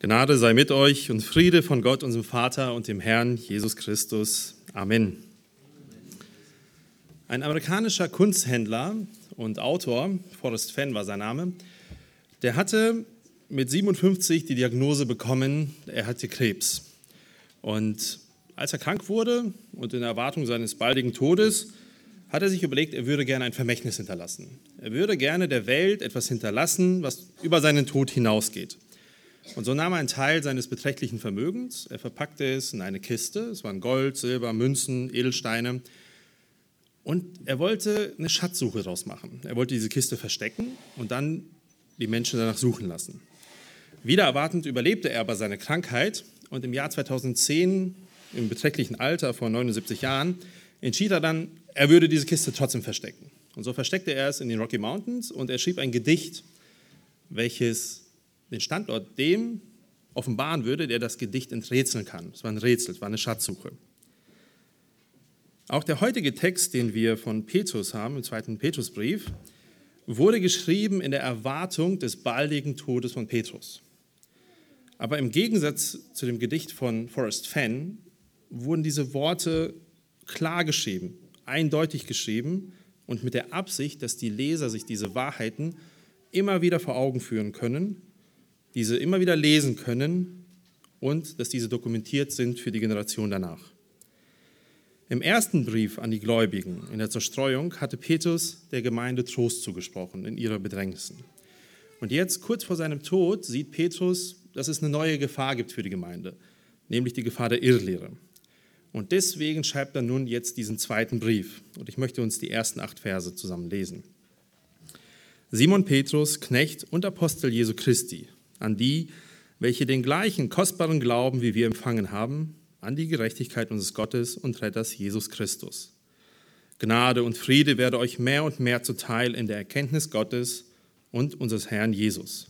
Gnade sei mit euch und Friede von Gott, unserem Vater und dem Herrn Jesus Christus. Amen. Ein amerikanischer Kunsthändler und Autor, Forrest Fenn war sein Name, der hatte mit 57 die Diagnose bekommen, er hatte Krebs. Und als er krank wurde und in Erwartung seines baldigen Todes, hat er sich überlegt, er würde gerne ein Vermächtnis hinterlassen. Er würde gerne der Welt etwas hinterlassen, was über seinen Tod hinausgeht. Und so nahm er einen Teil seines beträchtlichen Vermögens, er verpackte es in eine Kiste, es waren Gold, Silber, Münzen, Edelsteine, und er wollte eine Schatzsuche daraus machen. Er wollte diese Kiste verstecken und dann die Menschen danach suchen lassen. Wieder erwartend überlebte er aber seine Krankheit und im Jahr 2010, im beträchtlichen Alter von 79 Jahren, entschied er dann, er würde diese Kiste trotzdem verstecken. Und so versteckte er es in den Rocky Mountains und er schrieb ein Gedicht, welches den Standort dem offenbaren würde, der das Gedicht enträtseln kann. Es war ein Rätsel, es war eine Schatzsuche. Auch der heutige Text, den wir von Petrus haben, im zweiten Petrusbrief, wurde geschrieben in der Erwartung des baldigen Todes von Petrus. Aber im Gegensatz zu dem Gedicht von Forrest Fenn wurden diese Worte klar geschrieben, eindeutig geschrieben und mit der Absicht, dass die Leser sich diese Wahrheiten immer wieder vor Augen führen können diese immer wieder lesen können und dass diese dokumentiert sind für die Generation danach. Im ersten Brief an die Gläubigen in der Zerstreuung hatte Petrus der Gemeinde Trost zugesprochen in ihrer Bedrängnissen. Und jetzt, kurz vor seinem Tod, sieht Petrus, dass es eine neue Gefahr gibt für die Gemeinde, nämlich die Gefahr der Irrlehre. Und deswegen schreibt er nun jetzt diesen zweiten Brief. Und ich möchte uns die ersten acht Verse zusammen lesen. Simon Petrus, Knecht und Apostel Jesu Christi, an die, welche den gleichen kostbaren Glauben wie wir empfangen haben, an die Gerechtigkeit unseres Gottes und Retters Jesus Christus. Gnade und Friede werde euch mehr und mehr zuteil in der Erkenntnis Gottes und unseres Herrn Jesus.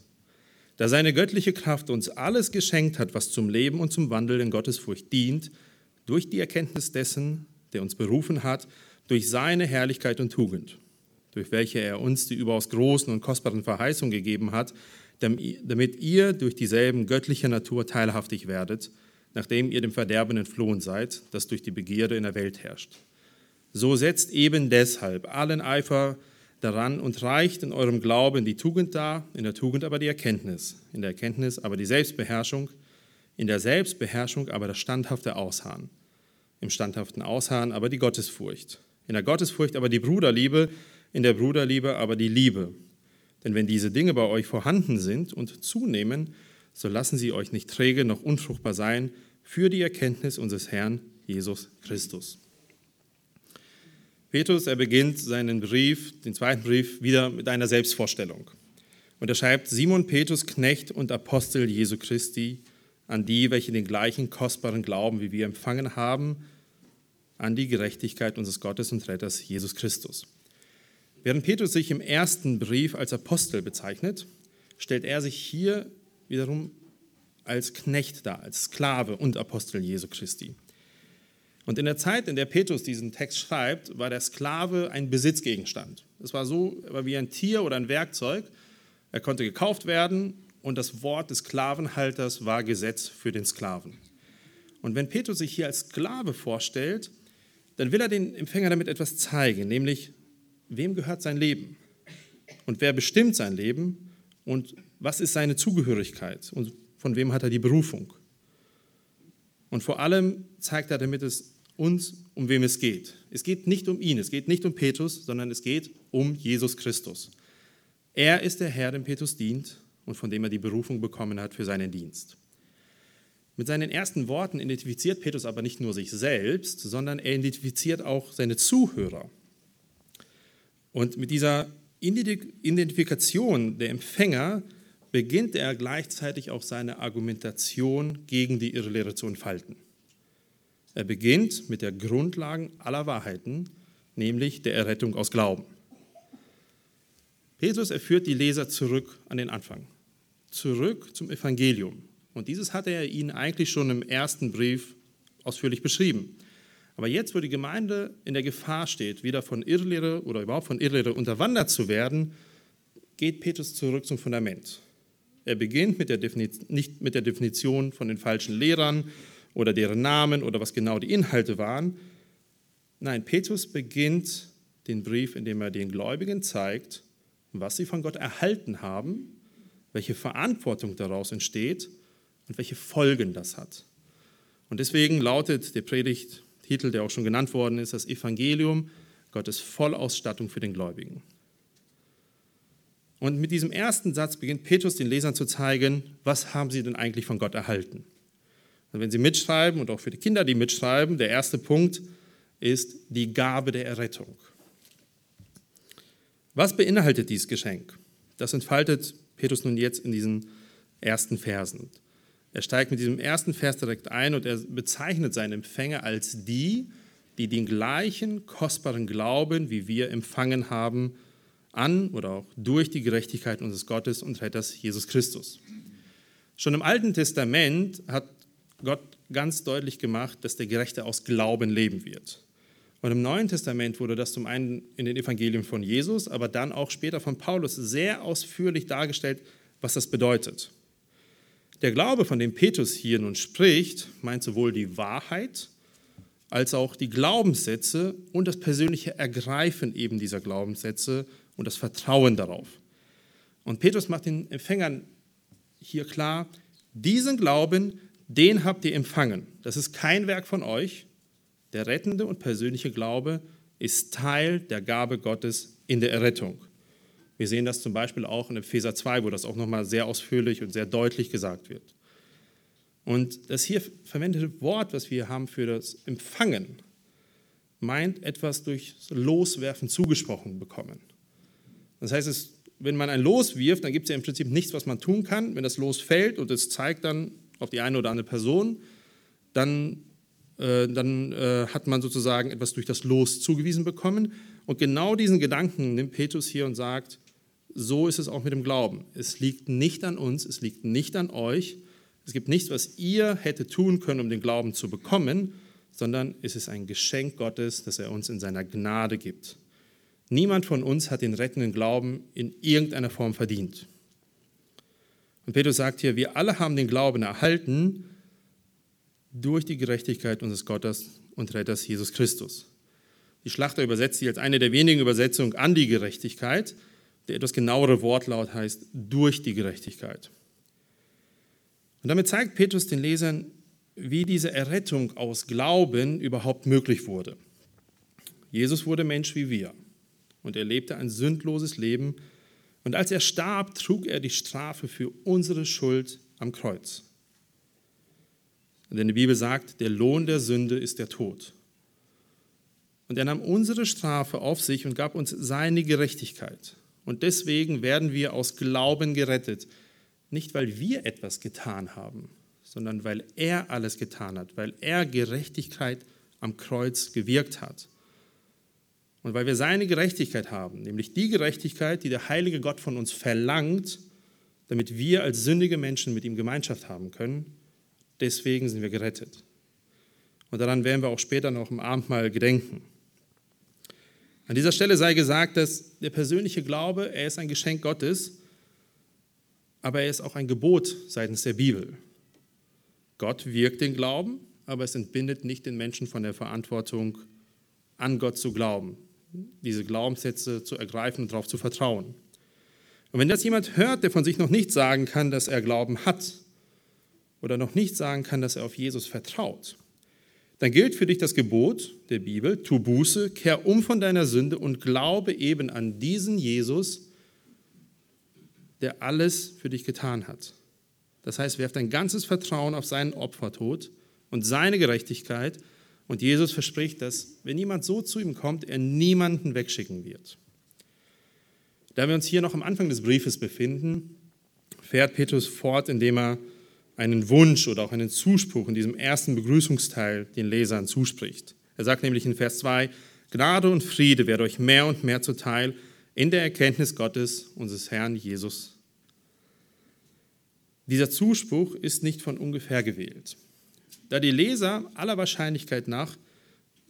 Da seine göttliche Kraft uns alles geschenkt hat, was zum Leben und zum Wandel in Gottes Furcht dient, durch die Erkenntnis dessen, der uns berufen hat, durch seine Herrlichkeit und Tugend, durch welche er uns die überaus großen und kostbaren Verheißungen gegeben hat, damit ihr durch dieselben göttliche Natur teilhaftig werdet, nachdem ihr dem Verderben entflohen seid, das durch die Begierde in der Welt herrscht. So setzt eben deshalb allen Eifer daran und reicht in eurem Glauben die Tugend dar, in der Tugend aber die Erkenntnis, in der Erkenntnis aber die Selbstbeherrschung, in der Selbstbeherrschung aber das standhafte Ausharren, im standhaften Ausharren aber die Gottesfurcht, in der Gottesfurcht aber die Bruderliebe, in der Bruderliebe aber die Liebe denn wenn diese Dinge bei euch vorhanden sind und zunehmen, so lassen sie euch nicht träge noch unfruchtbar sein für die Erkenntnis unseres Herrn Jesus Christus. Petrus, er beginnt seinen Brief, den zweiten Brief, wieder mit einer Selbstvorstellung. Und er schreibt, Simon Petrus, Knecht und Apostel Jesu Christi, an die, welche den gleichen kostbaren Glauben wie wir empfangen haben, an die Gerechtigkeit unseres Gottes und Retters Jesus Christus. Während Petrus sich im ersten Brief als Apostel bezeichnet, stellt er sich hier wiederum als Knecht dar, als Sklave und Apostel Jesu Christi. Und in der Zeit, in der Petrus diesen Text schreibt, war der Sklave ein Besitzgegenstand. Es war so, war wie ein Tier oder ein Werkzeug. Er konnte gekauft werden und das Wort des Sklavenhalters war Gesetz für den Sklaven. Und wenn Petrus sich hier als Sklave vorstellt, dann will er den Empfänger damit etwas zeigen, nämlich wem gehört sein Leben und wer bestimmt sein Leben und was ist seine Zugehörigkeit und von wem hat er die Berufung. Und vor allem zeigt er damit es uns, um wem es geht. Es geht nicht um ihn, es geht nicht um Petrus, sondern es geht um Jesus Christus. Er ist der Herr, dem Petrus dient und von dem er die Berufung bekommen hat für seinen Dienst. Mit seinen ersten Worten identifiziert Petrus aber nicht nur sich selbst, sondern er identifiziert auch seine Zuhörer. Und mit dieser Identifikation der Empfänger beginnt er gleichzeitig auch seine Argumentation gegen die Irrlehre zu entfalten. Er beginnt mit der Grundlagen aller Wahrheiten, nämlich der Errettung aus Glauben. Petrus erführt die Leser zurück an den Anfang, zurück zum Evangelium. Und dieses hatte er ihnen eigentlich schon im ersten Brief ausführlich beschrieben. Aber jetzt, wo die Gemeinde in der Gefahr steht, wieder von Irrlehre oder überhaupt von Irrlehre unterwandert zu werden, geht Petrus zurück zum Fundament. Er beginnt mit der nicht mit der Definition von den falschen Lehrern oder deren Namen oder was genau die Inhalte waren. Nein, Petrus beginnt den Brief, indem er den Gläubigen zeigt, was sie von Gott erhalten haben, welche Verantwortung daraus entsteht und welche Folgen das hat. Und deswegen lautet der Predigttitel, der auch schon genannt worden ist, das Evangelium, Gottes Vollausstattung für den Gläubigen. Und mit diesem ersten Satz beginnt Petrus den Lesern zu zeigen, was haben sie denn eigentlich von Gott erhalten. Und wenn sie mitschreiben und auch für die Kinder, die mitschreiben, der erste Punkt ist die Gabe der Errettung. Was beinhaltet dieses Geschenk? Das entfaltet Petrus nun jetzt in diesen ersten Versen. Er steigt mit diesem ersten Vers direkt ein und er bezeichnet seinen Empfänger als die, die den gleichen kostbaren Glauben, wie wir empfangen haben, an oder auch durch die Gerechtigkeit unseres Gottes und Retters Jesus Christus. Schon im Alten Testament hat Gott ganz deutlich gemacht, dass der Gerechte aus Glauben leben wird. Und im Neuen Testament wurde das zum einen in den Evangelien von Jesus, aber dann auch später von Paulus sehr ausführlich dargestellt, was das bedeutet. Der Glaube, von dem Petrus hier nun spricht, meint sowohl die Wahrheit als auch die Glaubenssätze und das persönliche Ergreifen eben dieser Glaubenssätze und das Vertrauen darauf. Und Petrus macht den Empfängern hier klar, diesen Glauben, den habt ihr empfangen. Das ist kein Werk von euch. Der rettende und persönliche Glaube ist Teil der Gabe Gottes in der Errettung. Wir sehen das zum Beispiel auch in Epheser 2, wo das auch nochmal sehr ausführlich und sehr deutlich gesagt wird. Und das hier verwendete Wort, was wir haben für das Empfangen, meint etwas durch Loswerfen zugesprochen bekommen. Das heißt, es, wenn man ein Los wirft, dann gibt es ja im Prinzip nichts, was man tun kann. Wenn das Los fällt und es zeigt dann auf die eine oder andere Person, dann, äh, dann äh, hat man sozusagen etwas durch das Los zugewiesen bekommen. Und genau diesen Gedanken nimmt Petrus hier und sagt, so ist es auch mit dem Glauben. Es liegt nicht an uns, es liegt nicht an euch. Es gibt nichts, was ihr hättet tun können, um den Glauben zu bekommen, sondern es ist ein Geschenk Gottes, das er uns in seiner Gnade gibt. Niemand von uns hat den rettenden Glauben in irgendeiner Form verdient. Und Petrus sagt hier, wir alle haben den Glauben erhalten durch die Gerechtigkeit unseres Gottes und Retters Jesus Christus. Die Schlachter übersetzt sie als eine der wenigen Übersetzungen an die Gerechtigkeit. Der etwas genauere Wortlaut heißt durch die Gerechtigkeit. Und damit zeigt Petrus den Lesern, wie diese Errettung aus Glauben überhaupt möglich wurde. Jesus wurde Mensch wie wir und er lebte ein sündloses Leben. Und als er starb, trug er die Strafe für unsere Schuld am Kreuz. Denn die Bibel sagt, der Lohn der Sünde ist der Tod. Und er nahm unsere Strafe auf sich und gab uns seine Gerechtigkeit. Und deswegen werden wir aus Glauben gerettet. Nicht, weil wir etwas getan haben, sondern weil er alles getan hat, weil er Gerechtigkeit am Kreuz gewirkt hat. Und weil wir seine Gerechtigkeit haben, nämlich die Gerechtigkeit, die der heilige Gott von uns verlangt, damit wir als sündige Menschen mit ihm Gemeinschaft haben können, deswegen sind wir gerettet. Und daran werden wir auch später noch im Abendmahl gedenken. An dieser Stelle sei gesagt, dass der persönliche Glaube, er ist ein Geschenk Gottes, aber er ist auch ein Gebot seitens der Bibel. Gott wirkt den Glauben, aber es entbindet nicht den Menschen von der Verantwortung, an Gott zu glauben, diese Glaubenssätze zu ergreifen und darauf zu vertrauen. Und wenn das jemand hört, der von sich noch nicht sagen kann, dass er Glauben hat oder noch nicht sagen kann, dass er auf Jesus vertraut, dann gilt für dich das Gebot der Bibel, tu Buße, kehr um von deiner Sünde und glaube eben an diesen Jesus, der alles für dich getan hat. Das heißt, werf dein ganzes Vertrauen auf seinen Opfertod und seine Gerechtigkeit und Jesus verspricht, dass wenn jemand so zu ihm kommt, er niemanden wegschicken wird. Da wir uns hier noch am Anfang des Briefes befinden, fährt Petrus fort, indem er einen Wunsch oder auch einen Zuspruch in diesem ersten Begrüßungsteil den Lesern zuspricht. Er sagt nämlich in Vers 2, Gnade und Friede werde euch mehr und mehr zuteil in der Erkenntnis Gottes, unseres Herrn Jesus. Dieser Zuspruch ist nicht von ungefähr gewählt, da die Leser aller Wahrscheinlichkeit nach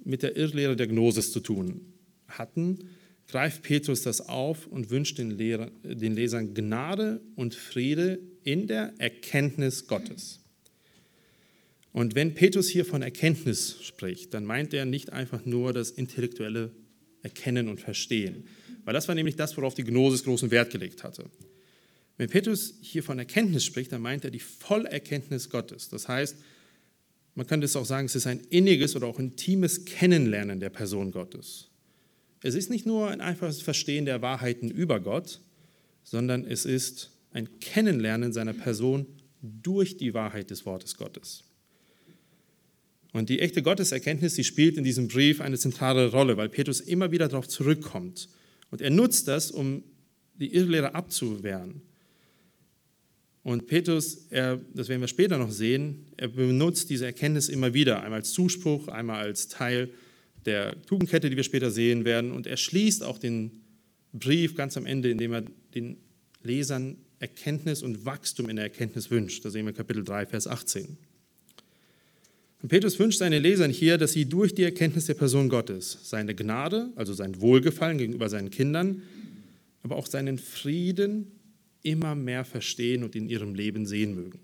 mit der Irrlehre der Gnosis zu tun hatten, greift Petrus das auf und wünscht den, Lehrer, den Lesern Gnade und Friede in der Erkenntnis Gottes. Und wenn Petrus hier von Erkenntnis spricht, dann meint er nicht einfach nur das intellektuelle Erkennen und Verstehen, weil das war nämlich das, worauf die Gnosis großen Wert gelegt hatte. Wenn Petrus hier von Erkenntnis spricht, dann meint er die Vollerkenntnis Gottes. Das heißt, man könnte es auch sagen, es ist ein inniges oder auch intimes Kennenlernen der Person Gottes. Es ist nicht nur ein einfaches Verstehen der Wahrheiten über Gott, sondern es ist ein Kennenlernen seiner Person durch die Wahrheit des Wortes Gottes. Und die echte Gotteserkenntnis, die spielt in diesem Brief eine zentrale Rolle, weil Petrus immer wieder darauf zurückkommt. Und er nutzt das, um die Irrlehre abzuwehren. Und Petrus, er, das werden wir später noch sehen, er benutzt diese Erkenntnis immer wieder, einmal als Zuspruch, einmal als Teil der Tugendkette, die wir später sehen werden. Und er schließt auch den Brief ganz am Ende, indem er den Lesern Erkenntnis und Wachstum in der Erkenntnis wünscht. Da sehen wir Kapitel 3, Vers 18. Und Petrus wünscht seinen Lesern hier, dass sie durch die Erkenntnis der Person Gottes seine Gnade, also sein Wohlgefallen gegenüber seinen Kindern, aber auch seinen Frieden immer mehr verstehen und in ihrem Leben sehen mögen.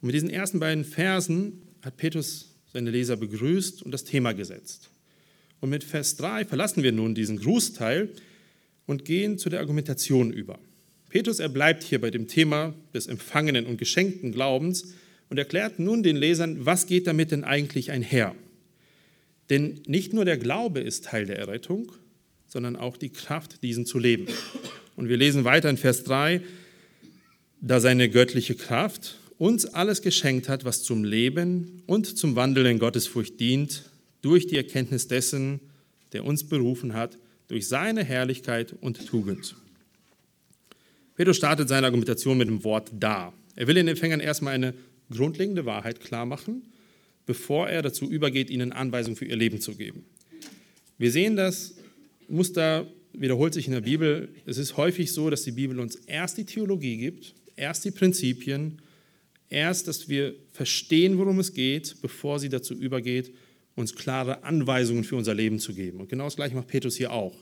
Und mit diesen ersten beiden Versen hat Petrus seine Leser begrüßt und das Thema gesetzt. Und mit Vers 3 verlassen wir nun diesen Grußteil und gehen zu der Argumentation über. Petrus, er bleibt hier bei dem Thema des empfangenen und geschenkten Glaubens und erklärt nun den Lesern, was geht damit denn eigentlich einher. Denn nicht nur der Glaube ist Teil der Errettung, sondern auch die Kraft, diesen zu leben. Und wir lesen weiter in Vers 3, da seine göttliche Kraft uns alles geschenkt hat, was zum Leben und zum Wandel in Gottesfurcht dient, durch die Erkenntnis dessen, der uns berufen hat, durch seine Herrlichkeit und Tugend. Petrus startet seine Argumentation mit dem Wort da. Er will den Empfängern erstmal eine grundlegende Wahrheit klar machen, bevor er dazu übergeht, ihnen Anweisungen für ihr Leben zu geben. Wir sehen das Muster wiederholt sich in der Bibel. Es ist häufig so, dass die Bibel uns erst die Theologie gibt, erst die Prinzipien, erst, dass wir verstehen, worum es geht, bevor sie dazu übergeht, uns klare Anweisungen für unser Leben zu geben. Und genau das gleiche macht Petrus hier auch.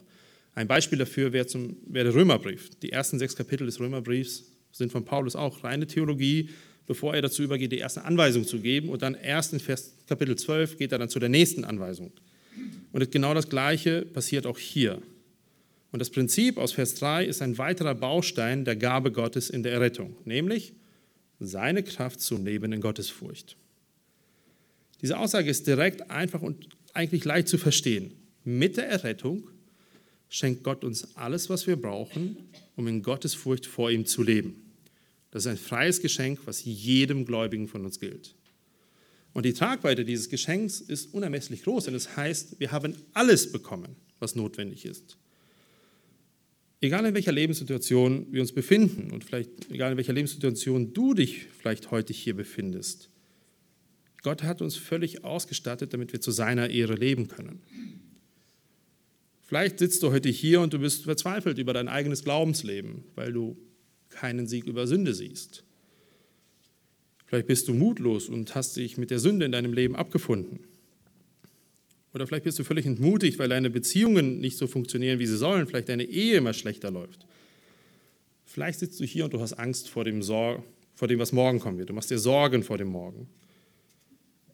Ein Beispiel dafür wäre, zum, wäre der Römerbrief. Die ersten sechs Kapitel des Römerbriefs sind von Paulus auch reine Theologie, bevor er dazu übergeht, die erste Anweisung zu geben. Und dann erst in Vers Kapitel 12 geht er dann zu der nächsten Anweisung. Und genau das Gleiche passiert auch hier. Und das Prinzip aus Vers 3 ist ein weiterer Baustein der Gabe Gottes in der Errettung, nämlich seine Kraft zum Leben in Gottesfurcht. Diese Aussage ist direkt, einfach und eigentlich leicht zu verstehen. Mit der Errettung schenkt Gott uns alles, was wir brauchen, um in Gottesfurcht vor ihm zu leben. Das ist ein freies Geschenk, was jedem Gläubigen von uns gilt. Und die Tragweite dieses Geschenks ist unermesslich groß, denn es heißt, wir haben alles bekommen, was notwendig ist. Egal in welcher Lebenssituation wir uns befinden und vielleicht egal in welcher Lebenssituation du dich vielleicht heute hier befindest, Gott hat uns völlig ausgestattet, damit wir zu seiner Ehre leben können. Vielleicht sitzt du heute hier und du bist verzweifelt über dein eigenes Glaubensleben, weil du keinen Sieg über Sünde siehst. Vielleicht bist du mutlos und hast dich mit der Sünde in deinem Leben abgefunden. Oder vielleicht bist du völlig entmutigt, weil deine Beziehungen nicht so funktionieren, wie sie sollen. Vielleicht deine Ehe immer schlechter läuft. Vielleicht sitzt du hier und du hast Angst vor dem, Sor vor dem, was morgen kommen wird. Du machst dir Sorgen vor dem Morgen.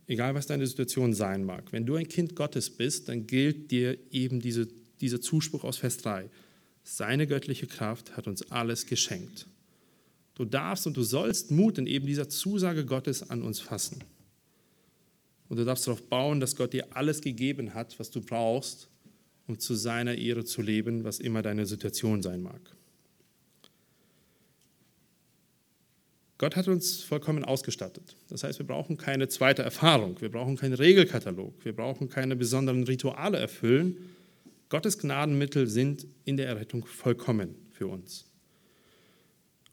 Egal, was deine Situation sein mag. Wenn du ein Kind Gottes bist, dann gilt dir eben diese, dieser Zuspruch aus Vers 3. Seine göttliche Kraft hat uns alles geschenkt. Du darfst und du sollst Mut in eben dieser Zusage Gottes an uns fassen. Und du darfst darauf bauen, dass Gott dir alles gegeben hat, was du brauchst, um zu seiner Ehre zu leben, was immer deine Situation sein mag. Gott hat uns vollkommen ausgestattet. Das heißt, wir brauchen keine zweite Erfahrung, wir brauchen keinen Regelkatalog, wir brauchen keine besonderen Rituale erfüllen. Gottes Gnadenmittel sind in der Errettung vollkommen für uns.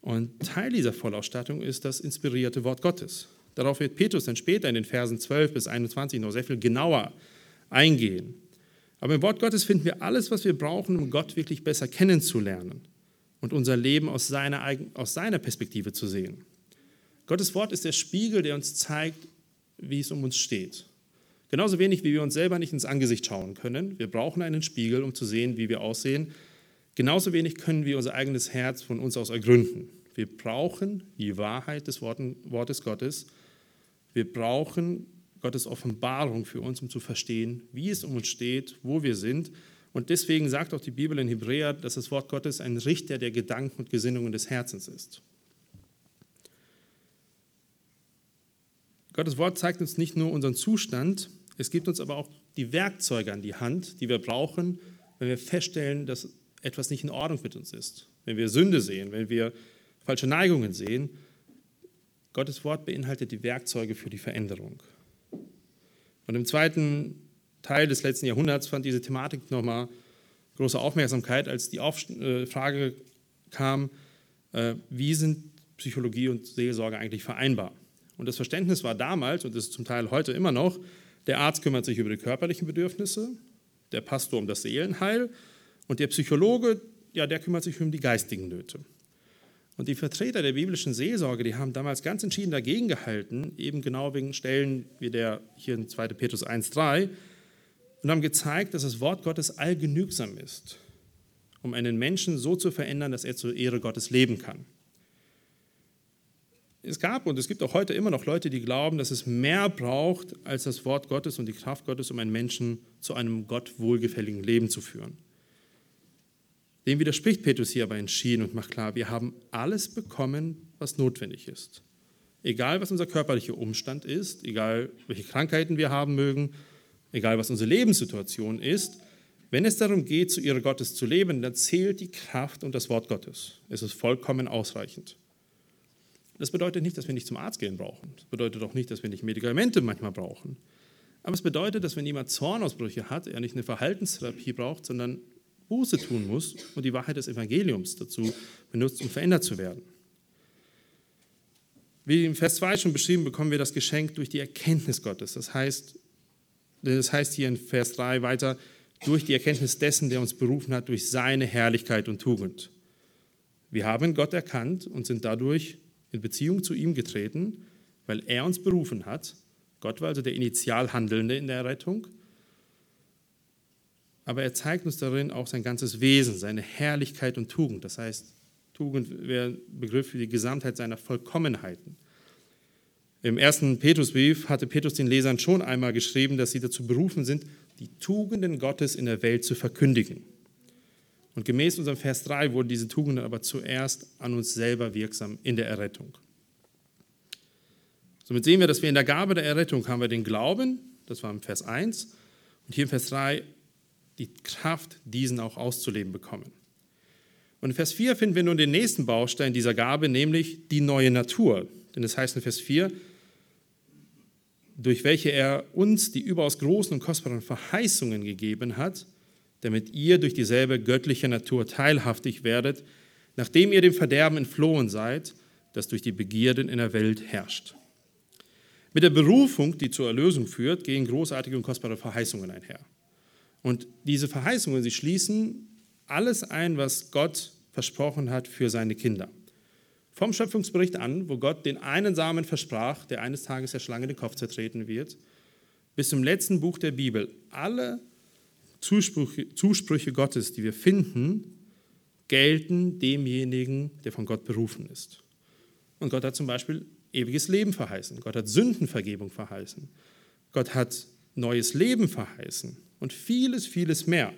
Und Teil dieser Vollausstattung ist das inspirierte Wort Gottes. Darauf wird Petrus dann später in den Versen 12 bis 21 noch sehr viel genauer eingehen. Aber im Wort Gottes finden wir alles, was wir brauchen, um Gott wirklich besser kennenzulernen und unser Leben aus seiner, aus seiner Perspektive zu sehen. Gottes Wort ist der Spiegel, der uns zeigt, wie es um uns steht. Genauso wenig, wie wir uns selber nicht ins Angesicht schauen können. Wir brauchen einen Spiegel, um zu sehen, wie wir aussehen. Genauso wenig können wir unser eigenes Herz von uns aus ergründen. Wir brauchen die Wahrheit des Wortes Gottes. Wir brauchen Gottes Offenbarung für uns, um zu verstehen, wie es um uns steht, wo wir sind. Und deswegen sagt auch die Bibel in Hebräer, dass das Wort Gottes ein Richter der Gedanken und Gesinnungen des Herzens ist. Gottes Wort zeigt uns nicht nur unseren Zustand, es gibt uns aber auch die Werkzeuge an die Hand, die wir brauchen, wenn wir feststellen, dass etwas nicht in Ordnung mit uns ist. Wenn wir Sünde sehen, wenn wir falsche Neigungen sehen. Gottes Wort beinhaltet die Werkzeuge für die Veränderung. Und im zweiten Teil des letzten Jahrhunderts fand diese Thematik nochmal große Aufmerksamkeit, als die äh, Frage kam, äh, wie sind Psychologie und Seelsorge eigentlich vereinbar? Und das Verständnis war damals, und das ist zum Teil heute immer noch, der Arzt kümmert sich über die körperlichen Bedürfnisse, der Pastor um das Seelenheil und der Psychologe, ja, der kümmert sich um die geistigen Nöte. Und die Vertreter der biblischen Seelsorge, die haben damals ganz entschieden dagegen gehalten, eben genau wegen Stellen wie der hier in 2. Petrus 1,3 und haben gezeigt, dass das Wort Gottes allgenügsam ist, um einen Menschen so zu verändern, dass er zur Ehre Gottes leben kann. Es gab und es gibt auch heute immer noch Leute, die glauben, dass es mehr braucht als das Wort Gottes und die Kraft Gottes, um einen Menschen zu einem Gott wohlgefälligen Leben zu führen. Dem widerspricht Petrus hier aber entschieden und macht klar, wir haben alles bekommen, was notwendig ist. Egal, was unser körperlicher Umstand ist, egal, welche Krankheiten wir haben mögen, egal, was unsere Lebenssituation ist, wenn es darum geht, zu ihrer Gottes zu leben, dann zählt die Kraft und das Wort Gottes. Es ist vollkommen ausreichend. Das bedeutet nicht, dass wir nicht zum Arzt gehen brauchen. Das bedeutet auch nicht, dass wir nicht Medikamente manchmal brauchen. Aber es bedeutet, dass wenn jemand Zornausbrüche hat, er nicht eine Verhaltenstherapie braucht, sondern Buße tun muss und die Wahrheit des Evangeliums dazu benutzt, um verändert zu werden. Wie im Vers 2 schon beschrieben, bekommen wir das Geschenk durch die Erkenntnis Gottes. Das heißt, das heißt hier in Vers 3 weiter, durch die Erkenntnis dessen, der uns berufen hat, durch seine Herrlichkeit und Tugend. Wir haben Gott erkannt und sind dadurch in Beziehung zu ihm getreten, weil er uns berufen hat. Gott war also der Initialhandelnde in der Rettung aber er zeigt uns darin auch sein ganzes Wesen, seine Herrlichkeit und Tugend. Das heißt, Tugend wäre ein Begriff für die Gesamtheit seiner Vollkommenheiten. Im ersten Petrusbrief hatte Petrus den Lesern schon einmal geschrieben, dass sie dazu berufen sind, die Tugenden Gottes in der Welt zu verkündigen. Und gemäß unserem Vers 3 wurden diese Tugenden aber zuerst an uns selber wirksam in der Errettung. Somit sehen wir, dass wir in der Gabe der Errettung haben wir den Glauben, das war im Vers 1, und hier im Vers 3 die Kraft, diesen auch auszuleben bekommen. Und in Vers 4 finden wir nun den nächsten Baustein dieser Gabe, nämlich die neue Natur. Denn es heißt in Vers 4, durch welche er uns die überaus großen und kostbaren Verheißungen gegeben hat, damit ihr durch dieselbe göttliche Natur teilhaftig werdet, nachdem ihr dem Verderben entflohen seid, das durch die Begierden in der Welt herrscht. Mit der Berufung, die zur Erlösung führt, gehen großartige und kostbare Verheißungen einher. Und diese Verheißungen, sie schließen alles ein, was Gott versprochen hat für seine Kinder. Vom Schöpfungsbericht an, wo Gott den einen Samen versprach, der eines Tages der Schlange den Kopf zertreten wird, bis zum letzten Buch der Bibel. Alle Zusprüche, Zusprüche Gottes, die wir finden, gelten demjenigen, der von Gott berufen ist. Und Gott hat zum Beispiel ewiges Leben verheißen. Gott hat Sündenvergebung verheißen. Gott hat neues Leben verheißen und vieles, vieles mehr.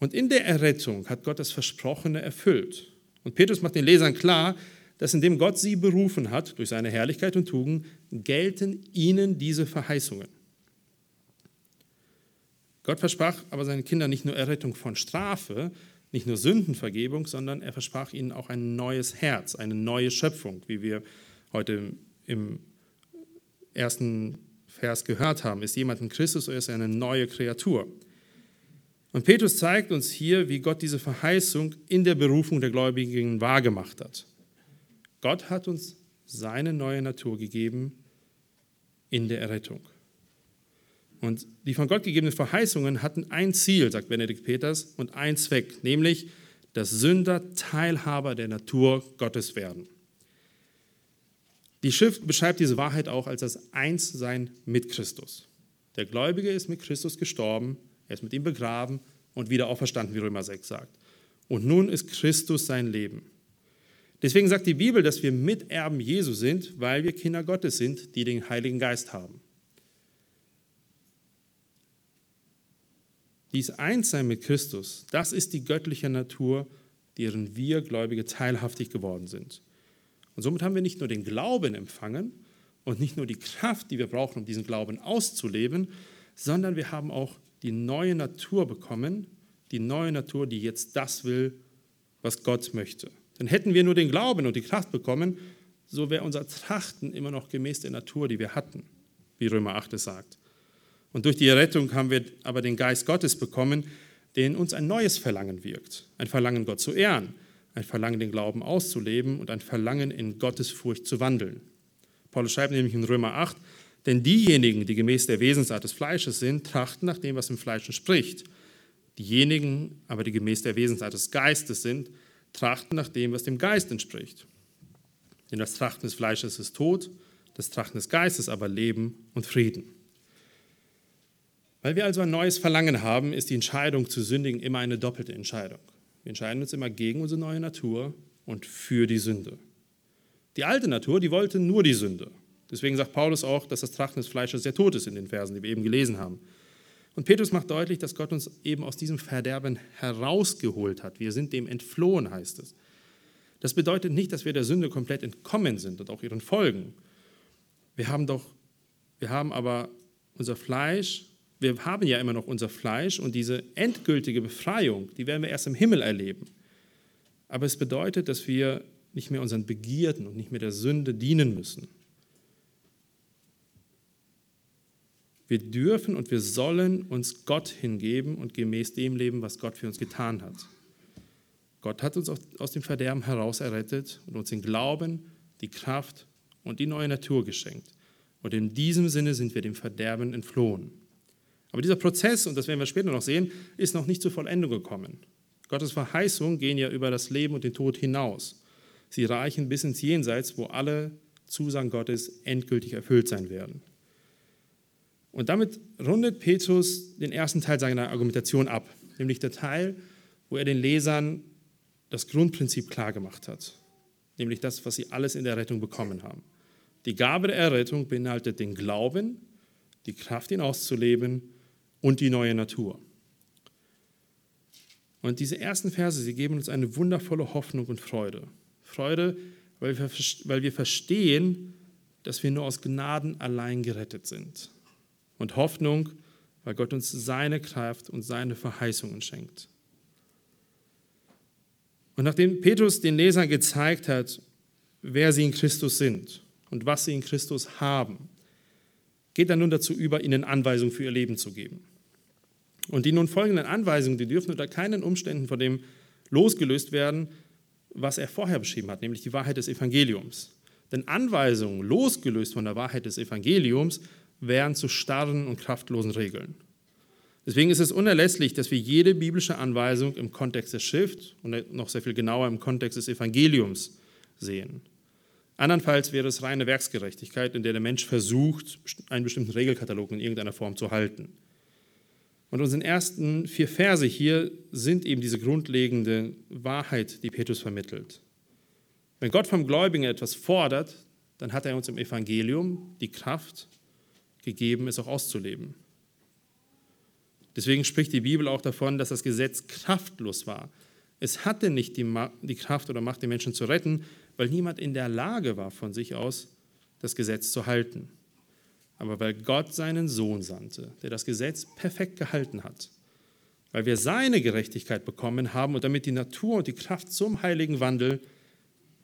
Und in der Errettung hat Gott das Versprochene erfüllt. Und Petrus macht den Lesern klar, dass indem Gott sie berufen hat, durch seine Herrlichkeit und Tugend, gelten ihnen diese Verheißungen. Gott versprach aber seinen Kindern nicht nur Errettung von Strafe, nicht nur Sündenvergebung, sondern er versprach ihnen auch ein neues Herz, eine neue Schöpfung, wie wir heute im ersten Vers gehört haben. Ist jemand in Christus oder ist er eine neue Kreatur? Und Petrus zeigt uns hier, wie Gott diese Verheißung in der Berufung der Gläubigen wahrgemacht hat. Gott hat uns seine neue Natur gegeben in der Errettung. Und die von Gott gegebenen Verheißungen hatten ein Ziel, sagt Benedikt Peters, und ein Zweck, nämlich, dass Sünder Teilhaber der Natur Gottes werden. Die Schrift beschreibt diese Wahrheit auch als das Einssein mit Christus. Der Gläubige ist mit Christus gestorben, er ist mit ihm begraben und wieder auferstanden, wie Römer 6 sagt. Und nun ist Christus sein Leben. Deswegen sagt die Bibel, dass wir Miterben Jesu sind, weil wir Kinder Gottes sind, die den Heiligen Geist haben. Dies Einssein mit Christus, das ist die göttliche Natur, deren wir Gläubige teilhaftig geworden sind. Und somit haben wir nicht nur den Glauben empfangen und nicht nur die Kraft, die wir brauchen, um diesen Glauben auszuleben, sondern wir haben auch die neue Natur bekommen, die neue Natur, die jetzt das will, was Gott möchte. Denn hätten wir nur den Glauben und die Kraft bekommen, so wäre unser Trachten immer noch gemäß der Natur, die wir hatten, wie Römer 8 es sagt. Und durch die Errettung haben wir aber den Geist Gottes bekommen, der in uns ein neues Verlangen wirkt. Ein Verlangen, Gott zu ehren, ein Verlangen, den Glauben auszuleben und ein Verlangen, in Gottes Furcht zu wandeln. Paulus schreibt nämlich in Römer 8, denn diejenigen, die gemäß der Wesensart des Fleisches sind, trachten nach dem, was im Fleisch entspricht. Diejenigen aber, die gemäß der Wesensart des Geistes sind, trachten nach dem, was dem Geist entspricht. Denn das Trachten des Fleisches ist Tod, das Trachten des Geistes aber Leben und Frieden. Weil wir also ein neues Verlangen haben, ist die Entscheidung zu sündigen immer eine doppelte Entscheidung. Wir entscheiden uns immer gegen unsere neue Natur und für die Sünde. Die alte Natur, die wollte nur die Sünde. Deswegen sagt Paulus auch, dass das Trachten des Fleisches sehr tot ist in den Versen, die wir eben gelesen haben. Und Petrus macht deutlich, dass Gott uns eben aus diesem Verderben herausgeholt hat. Wir sind dem entflohen, heißt es. Das bedeutet nicht, dass wir der Sünde komplett entkommen sind und auch ihren Folgen. Wir haben doch, wir haben aber unser Fleisch, wir haben ja immer noch unser Fleisch und diese endgültige Befreiung, die werden wir erst im Himmel erleben. Aber es bedeutet, dass wir nicht mehr unseren Begierden und nicht mehr der Sünde dienen müssen. Wir dürfen und wir sollen uns Gott hingeben und gemäß dem leben, was Gott für uns getan hat. Gott hat uns aus dem Verderben heraus errettet und uns den Glauben, die Kraft und die neue Natur geschenkt. Und in diesem Sinne sind wir dem Verderben entflohen. Aber dieser Prozess, und das werden wir später noch sehen, ist noch nicht zur Vollendung gekommen. Gottes Verheißungen gehen ja über das Leben und den Tod hinaus. Sie reichen bis ins Jenseits, wo alle Zusagen Gottes endgültig erfüllt sein werden. Und damit rundet Petrus den ersten Teil seiner Argumentation ab, nämlich der Teil, wo er den Lesern das Grundprinzip klargemacht hat, nämlich das, was sie alles in der Rettung bekommen haben. Die Gabe der Errettung beinhaltet den Glauben, die Kraft, ihn auszuleben und die neue Natur. Und diese ersten Verse, sie geben uns eine wundervolle Hoffnung und Freude. Freude, weil wir, weil wir verstehen, dass wir nur aus Gnaden allein gerettet sind und Hoffnung, weil Gott uns seine Kraft und seine Verheißungen schenkt. Und nachdem Petrus den Lesern gezeigt hat, wer sie in Christus sind und was sie in Christus haben, geht er nun dazu über, ihnen Anweisungen für ihr Leben zu geben. Und die nun folgenden Anweisungen, die dürfen unter keinen Umständen von dem losgelöst werden, was er vorher beschrieben hat, nämlich die Wahrheit des Evangeliums. Denn Anweisungen losgelöst von der Wahrheit des Evangeliums wären zu starren und kraftlosen Regeln. Deswegen ist es unerlässlich, dass wir jede biblische Anweisung im Kontext der Schrift und noch sehr viel genauer im Kontext des Evangeliums sehen. Andernfalls wäre es reine Werksgerechtigkeit, in der der Mensch versucht, einen bestimmten Regelkatalog in irgendeiner Form zu halten. Und unsere ersten vier Verse hier sind eben diese grundlegende Wahrheit, die Petrus vermittelt. Wenn Gott vom Gläubigen etwas fordert, dann hat er uns im Evangelium die Kraft gegeben, es auch auszuleben. Deswegen spricht die Bibel auch davon, dass das Gesetz kraftlos war. Es hatte nicht die, die Kraft oder Macht, den Menschen zu retten, weil niemand in der Lage war, von sich aus das Gesetz zu halten. Aber weil Gott seinen Sohn sandte, der das Gesetz perfekt gehalten hat, weil wir seine Gerechtigkeit bekommen haben und damit die Natur und die Kraft zum heiligen Wandel,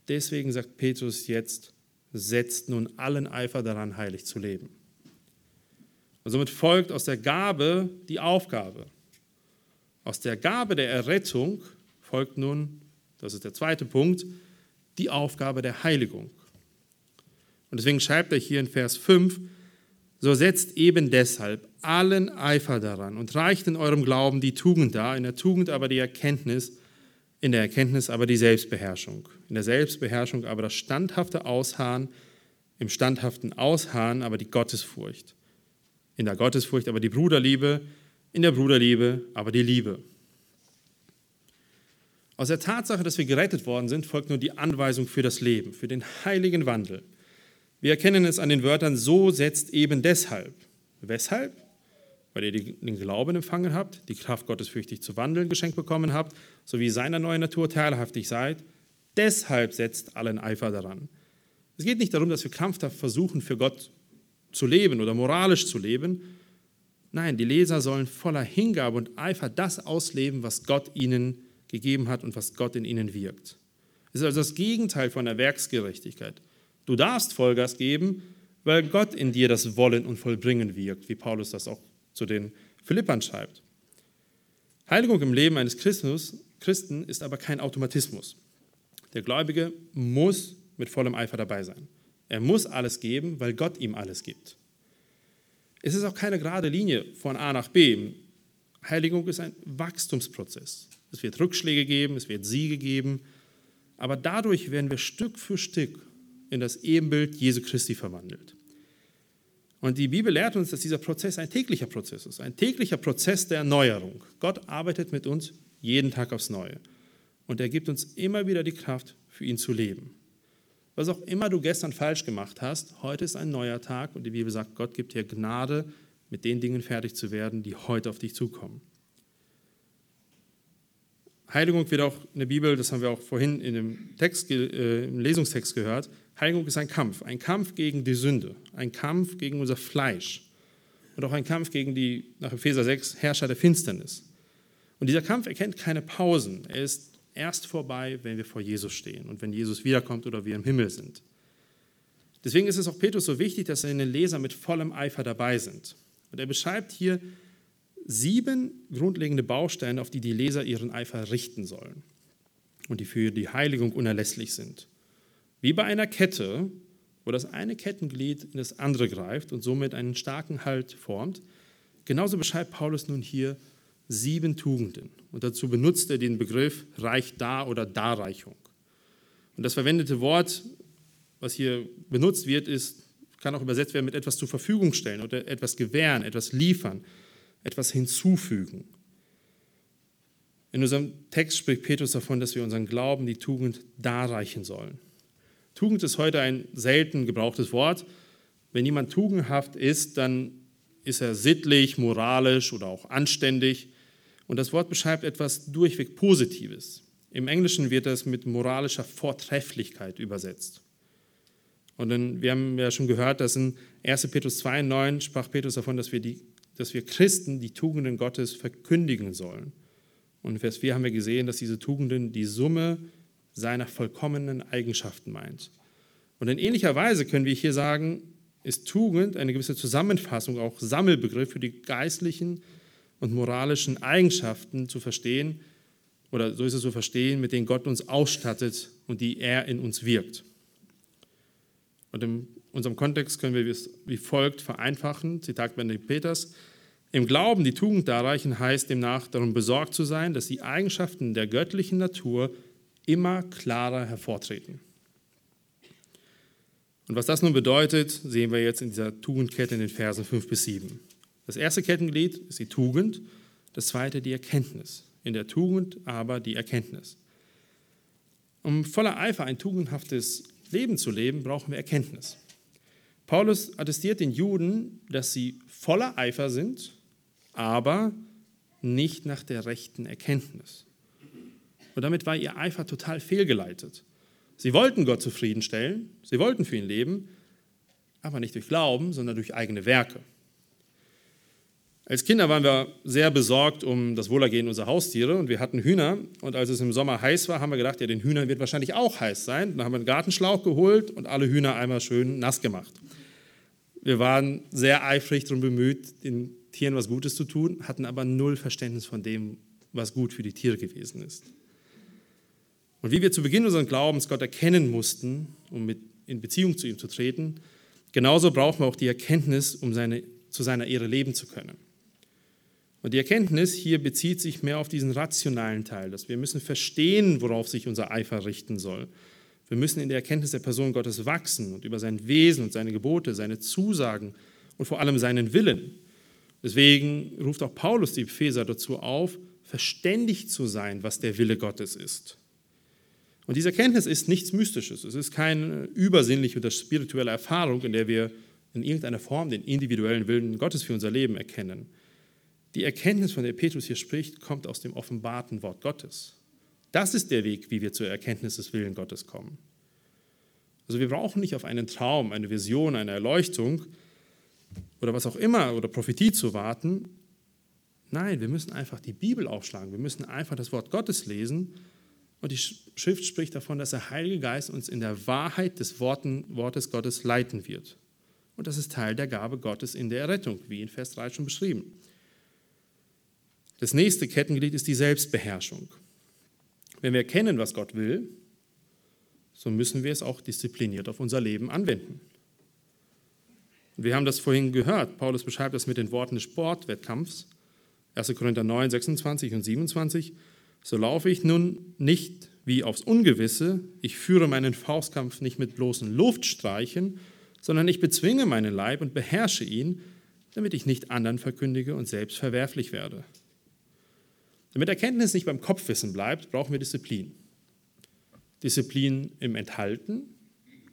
deswegen sagt Petrus jetzt, setzt nun allen Eifer daran, heilig zu leben. Und somit folgt aus der Gabe die Aufgabe. Aus der Gabe der Errettung folgt nun, das ist der zweite Punkt, die Aufgabe der Heiligung. Und deswegen schreibt er hier in Vers 5, so setzt eben deshalb allen Eifer daran und reicht in eurem Glauben die Tugend dar, in der Tugend aber die Erkenntnis, in der Erkenntnis aber die Selbstbeherrschung, in der Selbstbeherrschung aber das standhafte Ausharren, im standhaften Ausharren aber die Gottesfurcht, in der Gottesfurcht aber die Bruderliebe, in der Bruderliebe aber die Liebe. Aus der Tatsache, dass wir gerettet worden sind, folgt nur die Anweisung für das Leben, für den heiligen Wandel. Wir erkennen es an den Wörtern, so setzt eben deshalb. Weshalb? Weil ihr den Glauben empfangen habt, die Kraft Gottes fürchtig zu wandeln geschenkt bekommen habt, sowie seiner neuen Natur teilhaftig seid. Deshalb setzt allen Eifer daran. Es geht nicht darum, dass wir krampfhaft versuchen, für Gott zu leben oder moralisch zu leben. Nein, die Leser sollen voller Hingabe und Eifer das ausleben, was Gott ihnen gegeben hat und was Gott in ihnen wirkt. Es ist also das Gegenteil von der Werksgerechtigkeit. Du darfst Vollgas geben, weil Gott in dir das Wollen und Vollbringen wirkt, wie Paulus das auch zu den Philippern schreibt. Heiligung im Leben eines Christen ist aber kein Automatismus. Der Gläubige muss mit vollem Eifer dabei sein. Er muss alles geben, weil Gott ihm alles gibt. Es ist auch keine gerade Linie von A nach B. Heiligung ist ein Wachstumsprozess. Es wird Rückschläge geben, es wird Siege geben, aber dadurch werden wir Stück für Stück in das Ebenbild Jesu Christi verwandelt. Und die Bibel lehrt uns, dass dieser Prozess ein täglicher Prozess ist, ein täglicher Prozess der Erneuerung. Gott arbeitet mit uns jeden Tag aufs Neue. Und er gibt uns immer wieder die Kraft, für ihn zu leben. Was auch immer du gestern falsch gemacht hast, heute ist ein neuer Tag und die Bibel sagt, Gott gibt dir Gnade, mit den Dingen fertig zu werden, die heute auf dich zukommen. Heiligung wird auch in der Bibel, das haben wir auch vorhin in dem Text, äh, im Lesungstext gehört, Heiligung ist ein Kampf, ein Kampf gegen die Sünde, ein Kampf gegen unser Fleisch und auch ein Kampf gegen die, nach Epheser 6, Herrscher der Finsternis. Und dieser Kampf erkennt keine Pausen. Er ist erst vorbei, wenn wir vor Jesus stehen und wenn Jesus wiederkommt oder wir im Himmel sind. Deswegen ist es auch Petrus so wichtig, dass seine Leser mit vollem Eifer dabei sind. Und er beschreibt hier sieben grundlegende Bausteine, auf die die Leser ihren Eifer richten sollen und die für die Heiligung unerlässlich sind. Wie bei einer Kette, wo das eine Kettenglied in das andere greift und somit einen starken Halt formt, genauso beschreibt Paulus nun hier sieben Tugenden. Und dazu benutzt er den Begriff Reich dar oder Darreichung. Und das verwendete Wort, was hier benutzt wird, ist, kann auch übersetzt werden mit etwas zur Verfügung stellen oder etwas gewähren, etwas liefern, etwas hinzufügen. In unserem Text spricht Petrus davon, dass wir unseren Glauben, die Tugend darreichen sollen. Tugend ist heute ein selten gebrauchtes Wort. Wenn jemand tugendhaft ist, dann ist er sittlich, moralisch oder auch anständig. Und das Wort beschreibt etwas durchweg Positives. Im Englischen wird das mit moralischer Vortrefflichkeit übersetzt. Und dann, wir haben ja schon gehört, dass in 1. Petrus 2,9 sprach Petrus davon, dass wir die dass wir Christen die Tugenden Gottes verkündigen sollen. Und in Vers 4 haben wir gesehen, dass diese Tugenden die Summe seiner vollkommenen Eigenschaften meint. Und in ähnlicher Weise können wir hier sagen, ist Tugend eine gewisse Zusammenfassung, auch Sammelbegriff für die geistlichen und moralischen Eigenschaften zu verstehen, oder so ist es zu verstehen, mit denen Gott uns ausstattet und die er in uns wirkt. Und in unserem Kontext können wir es wie folgt vereinfachen. Zitat Benedikt Peters. Im Glauben die Tugend darreichen heißt demnach darum besorgt zu sein, dass die Eigenschaften der göttlichen Natur immer klarer hervortreten. Und was das nun bedeutet, sehen wir jetzt in dieser Tugendkette in den Versen 5 bis 7. Das erste Kettenglied ist die Tugend, das zweite die Erkenntnis. In der Tugend aber die Erkenntnis. Um voller Eifer ein tugendhaftes Leben zu leben, brauchen wir Erkenntnis. Paulus attestiert den Juden, dass sie voller Eifer sind, aber nicht nach der rechten Erkenntnis. Und damit war ihr Eifer total fehlgeleitet. Sie wollten Gott zufriedenstellen, sie wollten für ihn leben, aber nicht durch Glauben, sondern durch eigene Werke. Als Kinder waren wir sehr besorgt um das Wohlergehen unserer Haustiere und wir hatten Hühner. Und als es im Sommer heiß war, haben wir gedacht, ja, den Hühnern wird wahrscheinlich auch heiß sein. Dann haben wir einen Gartenschlauch geholt und alle Hühner einmal schön nass gemacht. Wir waren sehr eifrig darum bemüht, den Tieren was Gutes zu tun, hatten aber null Verständnis von dem, was gut für die Tiere gewesen ist. Und wie wir zu Beginn unseres Glaubens Gott erkennen mussten, um mit in Beziehung zu ihm zu treten, genauso brauchen wir auch die Erkenntnis, um seine, zu seiner Ehre leben zu können. Und die Erkenntnis hier bezieht sich mehr auf diesen rationalen Teil, dass wir müssen verstehen, worauf sich unser Eifer richten soll. Wir müssen in der Erkenntnis der Person Gottes wachsen und über sein Wesen und seine Gebote, seine Zusagen und vor allem seinen Willen. Deswegen ruft auch Paulus die Epheser dazu auf, verständig zu sein, was der Wille Gottes ist. Und diese Erkenntnis ist nichts Mystisches. Es ist keine übersinnliche oder spirituelle Erfahrung, in der wir in irgendeiner Form den individuellen Willen Gottes für unser Leben erkennen. Die Erkenntnis, von der Petrus hier spricht, kommt aus dem offenbarten Wort Gottes. Das ist der Weg, wie wir zur Erkenntnis des Willens Gottes kommen. Also wir brauchen nicht auf einen Traum, eine Vision, eine Erleuchtung oder was auch immer oder Prophetie zu warten. Nein, wir müssen einfach die Bibel aufschlagen. Wir müssen einfach das Wort Gottes lesen und die Schrift spricht davon, dass der Heilige Geist uns in der Wahrheit des Worten, Wortes Gottes leiten wird. Und das ist Teil der Gabe Gottes in der Errettung, wie in Vers 3 schon beschrieben. Das nächste Kettenglied ist die Selbstbeherrschung. Wenn wir erkennen, was Gott will, so müssen wir es auch diszipliniert auf unser Leben anwenden. Und wir haben das vorhin gehört. Paulus beschreibt das mit den Worten des Sportwettkampfs. 1. Korinther 9, 26 und 27. So laufe ich nun nicht wie aufs Ungewisse, ich führe meinen Faustkampf nicht mit bloßen Luftstreichen, sondern ich bezwinge meinen Leib und beherrsche ihn, damit ich nicht anderen verkündige und selbst verwerflich werde. Damit Erkenntnis nicht beim Kopfwissen bleibt, brauchen wir Disziplin. Disziplin im Enthalten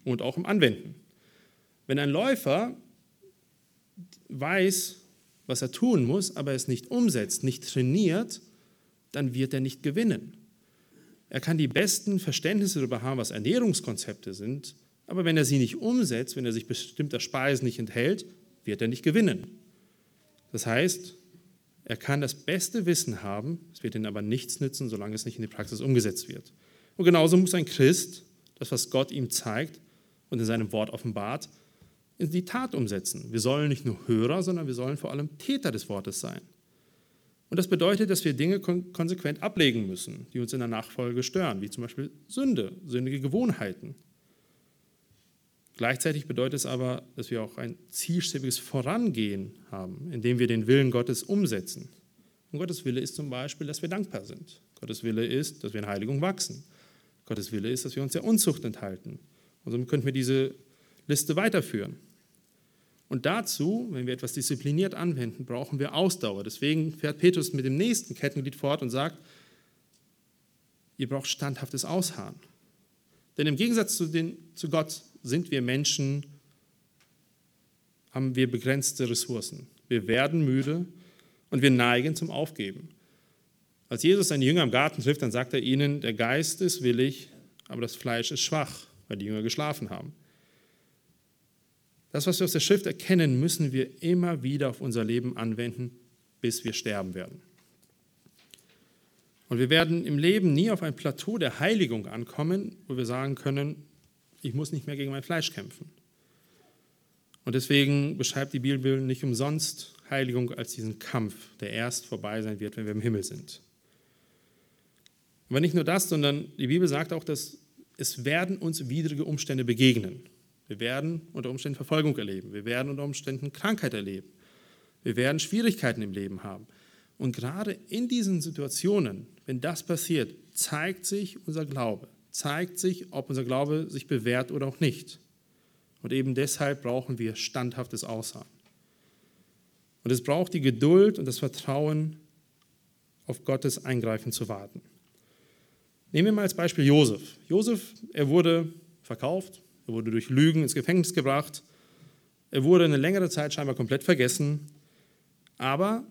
und auch im Anwenden. Wenn ein Läufer weiß, was er tun muss, aber es nicht umsetzt, nicht trainiert, dann wird er nicht gewinnen. Er kann die besten Verständnisse darüber haben, was Ernährungskonzepte sind, aber wenn er sie nicht umsetzt, wenn er sich bestimmter Speisen nicht enthält, wird er nicht gewinnen. Das heißt, er kann das beste Wissen haben, es wird ihm aber nichts nützen, solange es nicht in die Praxis umgesetzt wird. Und genauso muss ein Christ das, was Gott ihm zeigt und in seinem Wort offenbart, in die Tat umsetzen. Wir sollen nicht nur Hörer, sondern wir sollen vor allem Täter des Wortes sein. Und das bedeutet, dass wir Dinge konsequent ablegen müssen, die uns in der Nachfolge stören, wie zum Beispiel Sünde, sündige Gewohnheiten. Gleichzeitig bedeutet es aber, dass wir auch ein zielstrebiges Vorangehen haben, indem wir den Willen Gottes umsetzen. Und Gottes Wille ist zum Beispiel, dass wir dankbar sind. Gottes Wille ist, dass wir in Heiligung wachsen. Gottes Wille ist, dass wir uns der Unzucht enthalten. Und somit könnten wir diese Liste weiterführen. Und dazu, wenn wir etwas diszipliniert anwenden, brauchen wir Ausdauer. Deswegen fährt Petrus mit dem nächsten Kettenglied fort und sagt, ihr braucht standhaftes Ausharren. Denn im Gegensatz zu, den, zu Gott sind wir Menschen, haben wir begrenzte Ressourcen. Wir werden müde und wir neigen zum Aufgeben. Als Jesus seine Jünger im Garten trifft, dann sagt er ihnen, der Geist ist willig, aber das Fleisch ist schwach, weil die Jünger geschlafen haben. Das, was wir aus der Schrift erkennen, müssen wir immer wieder auf unser Leben anwenden, bis wir sterben werden. Und wir werden im Leben nie auf ein Plateau der Heiligung ankommen, wo wir sagen können, ich muss nicht mehr gegen mein Fleisch kämpfen. Und deswegen beschreibt die Bibel nicht umsonst Heiligung als diesen Kampf, der erst vorbei sein wird, wenn wir im Himmel sind. Aber nicht nur das, sondern die Bibel sagt auch, dass es werden uns widrige Umstände begegnen. Wir werden unter Umständen Verfolgung erleben. Wir werden unter Umständen Krankheit erleben. Wir werden Schwierigkeiten im Leben haben. Und gerade in diesen Situationen, wenn das passiert, zeigt sich unser Glaube, zeigt sich, ob unser Glaube sich bewährt oder auch nicht. Und eben deshalb brauchen wir standhaftes Ausharren. Und es braucht die Geduld und das Vertrauen, auf Gottes Eingreifen zu warten. Nehmen wir mal als Beispiel Josef. Josef, er wurde verkauft, er wurde durch Lügen ins Gefängnis gebracht. Er wurde eine längere Zeit scheinbar komplett vergessen. Aber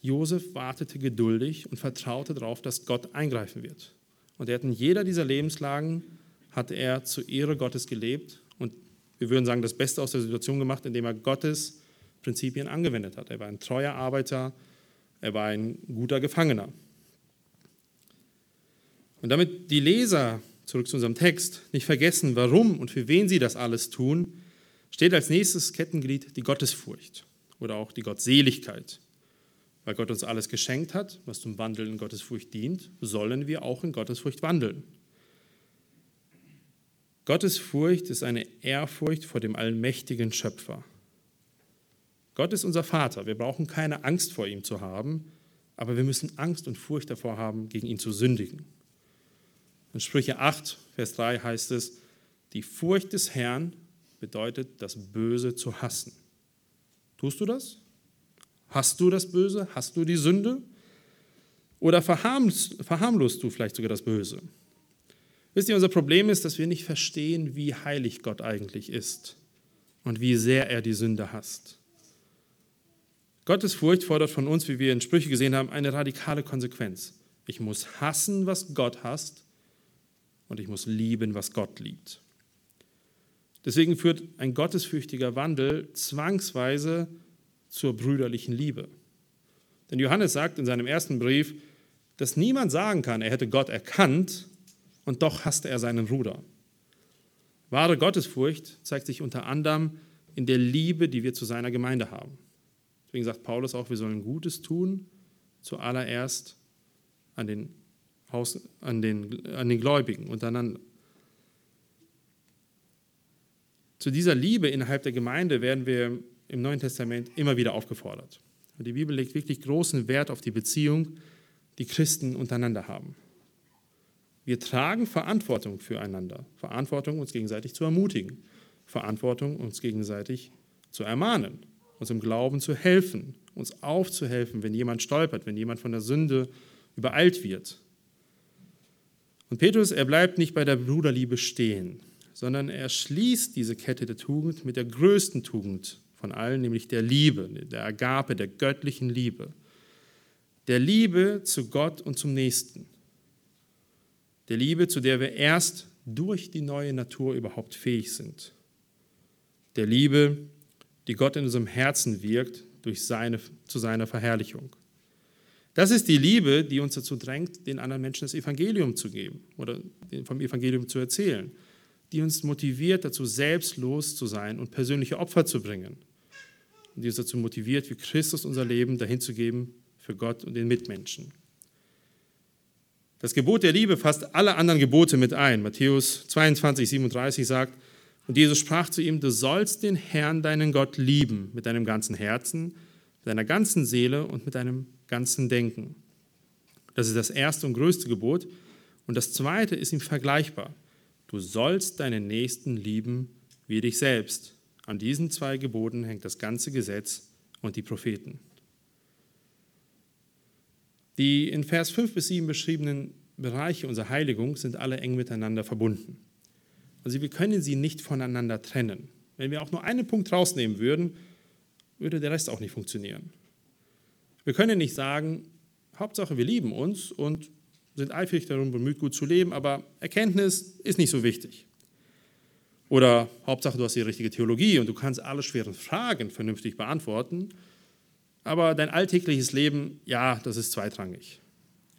Josef wartete geduldig und vertraute darauf, dass Gott eingreifen wird. Und er hat in jeder dieser Lebenslagen hat er zur Ehre Gottes gelebt und wir würden sagen, das Beste aus der Situation gemacht, indem er Gottes Prinzipien angewendet hat. Er war ein treuer Arbeiter, er war ein guter Gefangener. Und damit die Leser zurück zu unserem Text, nicht vergessen, warum und für wen sie das alles tun, steht als nächstes Kettenglied die Gottesfurcht oder auch die Gottseligkeit. Weil Gott uns alles geschenkt hat, was zum Wandeln in Gottesfurcht dient, sollen wir auch in Gottesfurcht wandeln. Gottesfurcht ist eine Ehrfurcht vor dem allmächtigen Schöpfer. Gott ist unser Vater. Wir brauchen keine Angst vor ihm zu haben, aber wir müssen Angst und Furcht davor haben, gegen ihn zu sündigen. In Sprüche 8, Vers 3 heißt es, die Furcht des Herrn bedeutet, das Böse zu hassen. Tust du das? Hast du das Böse? Hast du die Sünde? Oder verharmlost du vielleicht sogar das Böse? Wisst ihr, unser Problem ist, dass wir nicht verstehen, wie heilig Gott eigentlich ist und wie sehr er die Sünde hasst. Gottes Furcht fordert von uns, wie wir in Sprüche gesehen haben, eine radikale Konsequenz. Ich muss hassen, was Gott hasst und ich muss lieben, was Gott liebt. Deswegen führt ein gottesfürchtiger Wandel zwangsweise zur brüderlichen Liebe. Denn Johannes sagt in seinem ersten Brief, dass niemand sagen kann, er hätte Gott erkannt und doch hasste er seinen Bruder. Wahre Gottesfurcht zeigt sich unter anderem in der Liebe, die wir zu seiner Gemeinde haben. Deswegen sagt Paulus auch, wir sollen Gutes tun, zuallererst an den, Haus, an den, an den Gläubigen untereinander. Zu dieser Liebe innerhalb der Gemeinde werden wir im Neuen Testament immer wieder aufgefordert. Und die Bibel legt wirklich großen Wert auf die Beziehung, die Christen untereinander haben. Wir tragen Verantwortung füreinander, Verantwortung, uns gegenseitig zu ermutigen, Verantwortung, uns gegenseitig zu ermahnen, uns im Glauben zu helfen, uns aufzuhelfen, wenn jemand stolpert, wenn jemand von der Sünde übereilt wird. Und Petrus, er bleibt nicht bei der Bruderliebe stehen, sondern er schließt diese Kette der Tugend mit der größten Tugend von allen, nämlich der Liebe, der Agape, der göttlichen Liebe. Der Liebe zu Gott und zum Nächsten. Der Liebe, zu der wir erst durch die neue Natur überhaupt fähig sind. Der Liebe, die Gott in unserem Herzen wirkt durch seine, zu seiner Verherrlichung. Das ist die Liebe, die uns dazu drängt, den anderen Menschen das Evangelium zu geben oder vom Evangelium zu erzählen, die uns motiviert, dazu selbstlos zu sein und persönliche Opfer zu bringen und die uns dazu motiviert, wie Christus unser Leben dahin zu geben für Gott und den Mitmenschen. Das Gebot der Liebe fasst alle anderen Gebote mit ein. Matthäus 22, 37 sagt, und Jesus sprach zu ihm, du sollst den Herrn, deinen Gott, lieben mit deinem ganzen Herzen, deiner ganzen Seele und mit deinem ganzen Denken. Das ist das erste und größte Gebot. Und das zweite ist ihm vergleichbar. Du sollst deinen Nächsten lieben wie dich selbst. An diesen zwei Geboten hängt das ganze Gesetz und die Propheten. Die in Vers 5 bis 7 beschriebenen Bereiche unserer Heiligung sind alle eng miteinander verbunden. Also wir können sie nicht voneinander trennen. Wenn wir auch nur einen Punkt rausnehmen würden, würde der Rest auch nicht funktionieren. Wir können nicht sagen, Hauptsache wir lieben uns und sind eifrig darum bemüht, gut zu leben, aber Erkenntnis ist nicht so wichtig. Oder Hauptsache du hast die richtige Theologie und du kannst alle schweren Fragen vernünftig beantworten, aber dein alltägliches Leben, ja, das ist zweitrangig.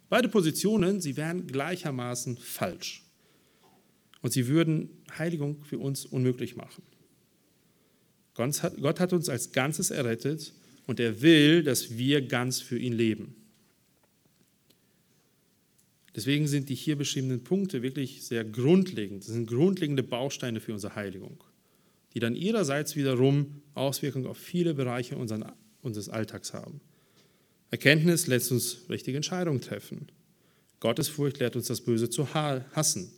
Beide Positionen, sie wären gleichermaßen falsch. Und sie würden Heiligung für uns unmöglich machen. Gott hat uns als Ganzes errettet und er will, dass wir ganz für ihn leben. Deswegen sind die hier beschriebenen Punkte wirklich sehr grundlegend. Das sind grundlegende Bausteine für unsere Heiligung, die dann ihrerseits wiederum Auswirkungen auf viele Bereiche unseres Alltags haben. Erkenntnis lässt uns richtige Entscheidungen treffen. Gottesfurcht lehrt uns das Böse zu hassen.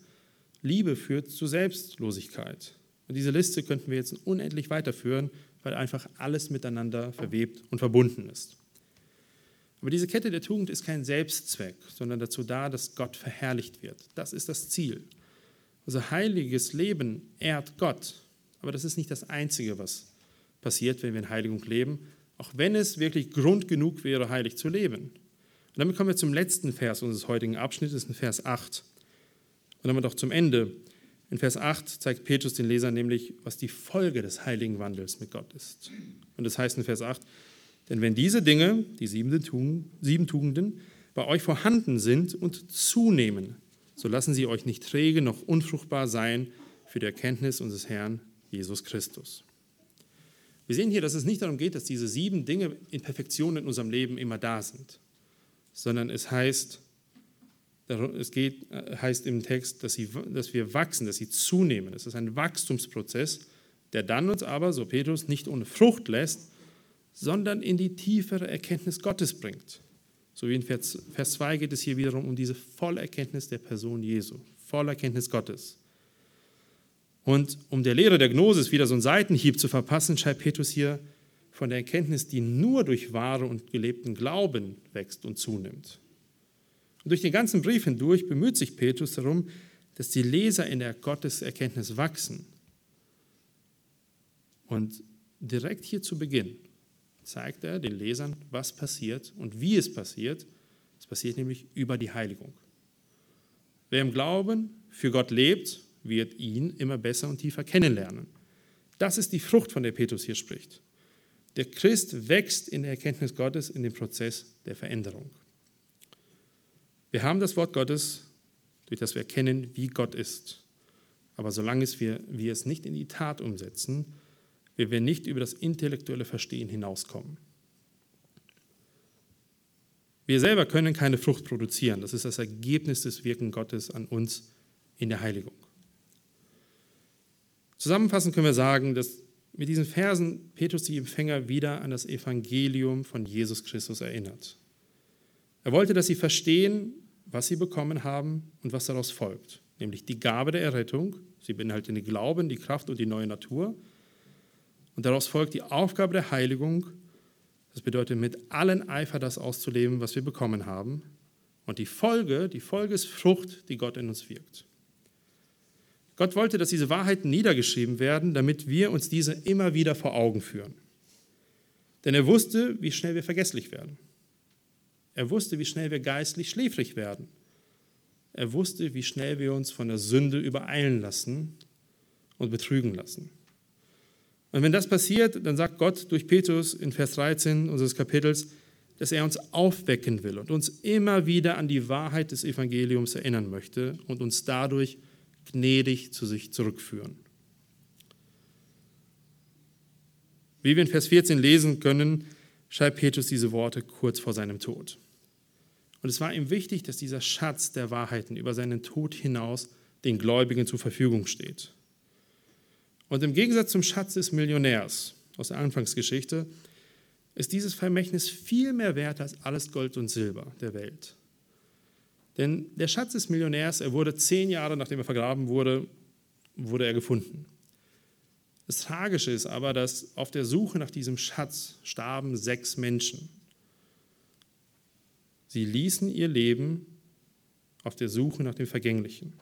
Liebe führt zu Selbstlosigkeit. Und diese Liste könnten wir jetzt unendlich weiterführen, weil einfach alles miteinander verwebt und verbunden ist. Aber diese Kette der Tugend ist kein Selbstzweck, sondern dazu da, dass Gott verherrlicht wird. Das ist das Ziel. Unser heiliges Leben ehrt Gott. Aber das ist nicht das Einzige, was passiert, wenn wir in Heiligung leben, auch wenn es wirklich Grund genug wäre, heilig zu leben. Und damit kommen wir zum letzten Vers unseres heutigen Abschnittes, Vers 8. Und damit auch zum Ende. In Vers 8 zeigt Petrus den Lesern nämlich, was die Folge des heiligen Wandels mit Gott ist. Und das heißt in Vers 8, denn wenn diese Dinge, die sieben Tugenden, bei euch vorhanden sind und zunehmen, so lassen sie euch nicht träge noch unfruchtbar sein für die Erkenntnis unseres Herrn Jesus Christus. Wir sehen hier, dass es nicht darum geht, dass diese sieben Dinge in Perfektion in unserem Leben immer da sind, sondern es heißt, es geht, äh, heißt im Text, dass, sie, dass wir wachsen, dass sie zunehmen. Es ist ein Wachstumsprozess, der dann uns aber, so Petrus, nicht ohne Frucht lässt, sondern in die tiefere Erkenntnis Gottes bringt. So wie in Vers 2 geht es hier wiederum um diese volle Erkenntnis der Person Jesu, volle Erkenntnis Gottes. Und um der Lehre der Gnosis wieder so einen Seitenhieb zu verpassen, schreibt Petrus hier, von der Erkenntnis, die nur durch wahre und gelebten Glauben wächst und zunimmt. Und durch den ganzen Brief hindurch bemüht sich Petrus darum, dass die Leser in der Gotteserkenntnis wachsen. Und direkt hier zu Beginn zeigt er den Lesern, was passiert und wie es passiert. Es passiert nämlich über die Heiligung. Wer im Glauben für Gott lebt, wird ihn immer besser und tiefer kennenlernen. Das ist die Frucht, von der Petrus hier spricht. Der Christ wächst in der Erkenntnis Gottes in dem Prozess der Veränderung. Wir haben das Wort Gottes, durch das wir erkennen, wie Gott ist. Aber solange wir, wir es nicht in die Tat umsetzen, werden wir nicht über das intellektuelle Verstehen hinauskommen. Wir selber können keine Frucht produzieren. Das ist das Ergebnis des Wirken Gottes an uns in der Heiligung. Zusammenfassend können wir sagen, dass mit diesen Versen Petrus die Empfänger wieder an das Evangelium von Jesus Christus erinnert. Er wollte, dass sie verstehen, was sie bekommen haben und was daraus folgt, nämlich die Gabe der Errettung. Sie beinhaltet den Glauben, die Kraft und die neue Natur. Und daraus folgt die Aufgabe der Heiligung. Das bedeutet, mit allen Eifer das auszuleben, was wir bekommen haben. Und die Folge, die Folge ist Frucht, die Gott in uns wirkt. Gott wollte, dass diese Wahrheiten niedergeschrieben werden, damit wir uns diese immer wieder vor Augen führen. Denn er wusste, wie schnell wir vergesslich werden. Er wusste, wie schnell wir geistlich schläfrig werden. Er wusste, wie schnell wir uns von der Sünde übereilen lassen und betrügen lassen. Und wenn das passiert, dann sagt Gott durch Petrus in Vers 13 unseres Kapitels, dass er uns aufwecken will und uns immer wieder an die Wahrheit des Evangeliums erinnern möchte und uns dadurch gnädig zu sich zurückführen. Wie wir in Vers 14 lesen können, schreibt Petrus diese Worte kurz vor seinem Tod. Und es war ihm wichtig, dass dieser Schatz der Wahrheiten über seinen Tod hinaus den Gläubigen zur Verfügung steht. Und im Gegensatz zum Schatz des Millionärs aus der Anfangsgeschichte ist dieses Vermächtnis viel mehr wert als alles Gold und Silber der Welt. Denn der Schatz des Millionärs, er wurde zehn Jahre nachdem er vergraben wurde, wurde er gefunden. Das Tragische ist aber, dass auf der Suche nach diesem Schatz starben sechs Menschen. Sie ließen ihr Leben auf der Suche nach dem Vergänglichen.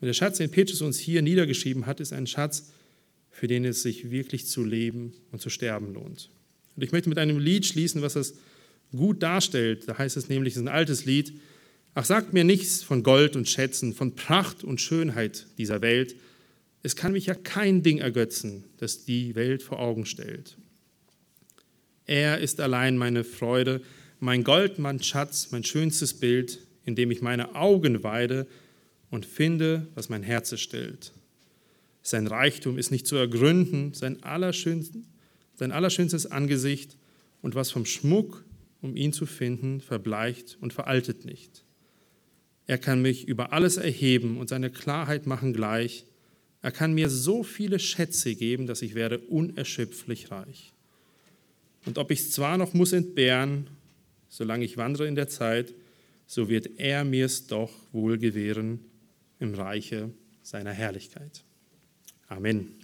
Und der Schatz, den Petrus uns hier niedergeschrieben hat, ist ein Schatz, für den es sich wirklich zu leben und zu sterben lohnt. Und ich möchte mit einem Lied schließen, was das gut darstellt. Da heißt es nämlich, es ist ein altes Lied, Ach, sagt mir nichts von Gold und Schätzen, von Pracht und Schönheit dieser Welt. Es kann mich ja kein Ding ergötzen, das die Welt vor Augen stellt. Er ist allein meine Freude, mein Gold, mein Schatz, mein schönstes Bild, in dem ich meine Augen weide und finde, was mein Herz stillt. Sein Reichtum ist nicht zu ergründen, sein, allerschönsten, sein allerschönstes Angesicht und was vom Schmuck, um ihn zu finden, verbleicht und veraltet nicht. Er kann mich über alles erheben und seine Klarheit machen gleich. Er kann mir so viele Schätze geben, dass ich werde unerschöpflich reich. Und ob ich es zwar noch muss entbehren, solange ich wandere in der Zeit, so wird er mir es doch wohl gewähren im Reiche seiner Herrlichkeit. Amen.